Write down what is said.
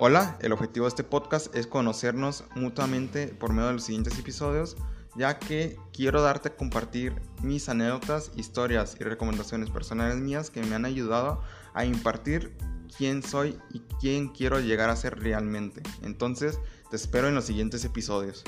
Hola, el objetivo de este podcast es conocernos mutuamente por medio de los siguientes episodios, ya que quiero darte a compartir mis anécdotas, historias y recomendaciones personales mías que me han ayudado a impartir quién soy y quién quiero llegar a ser realmente. Entonces, te espero en los siguientes episodios.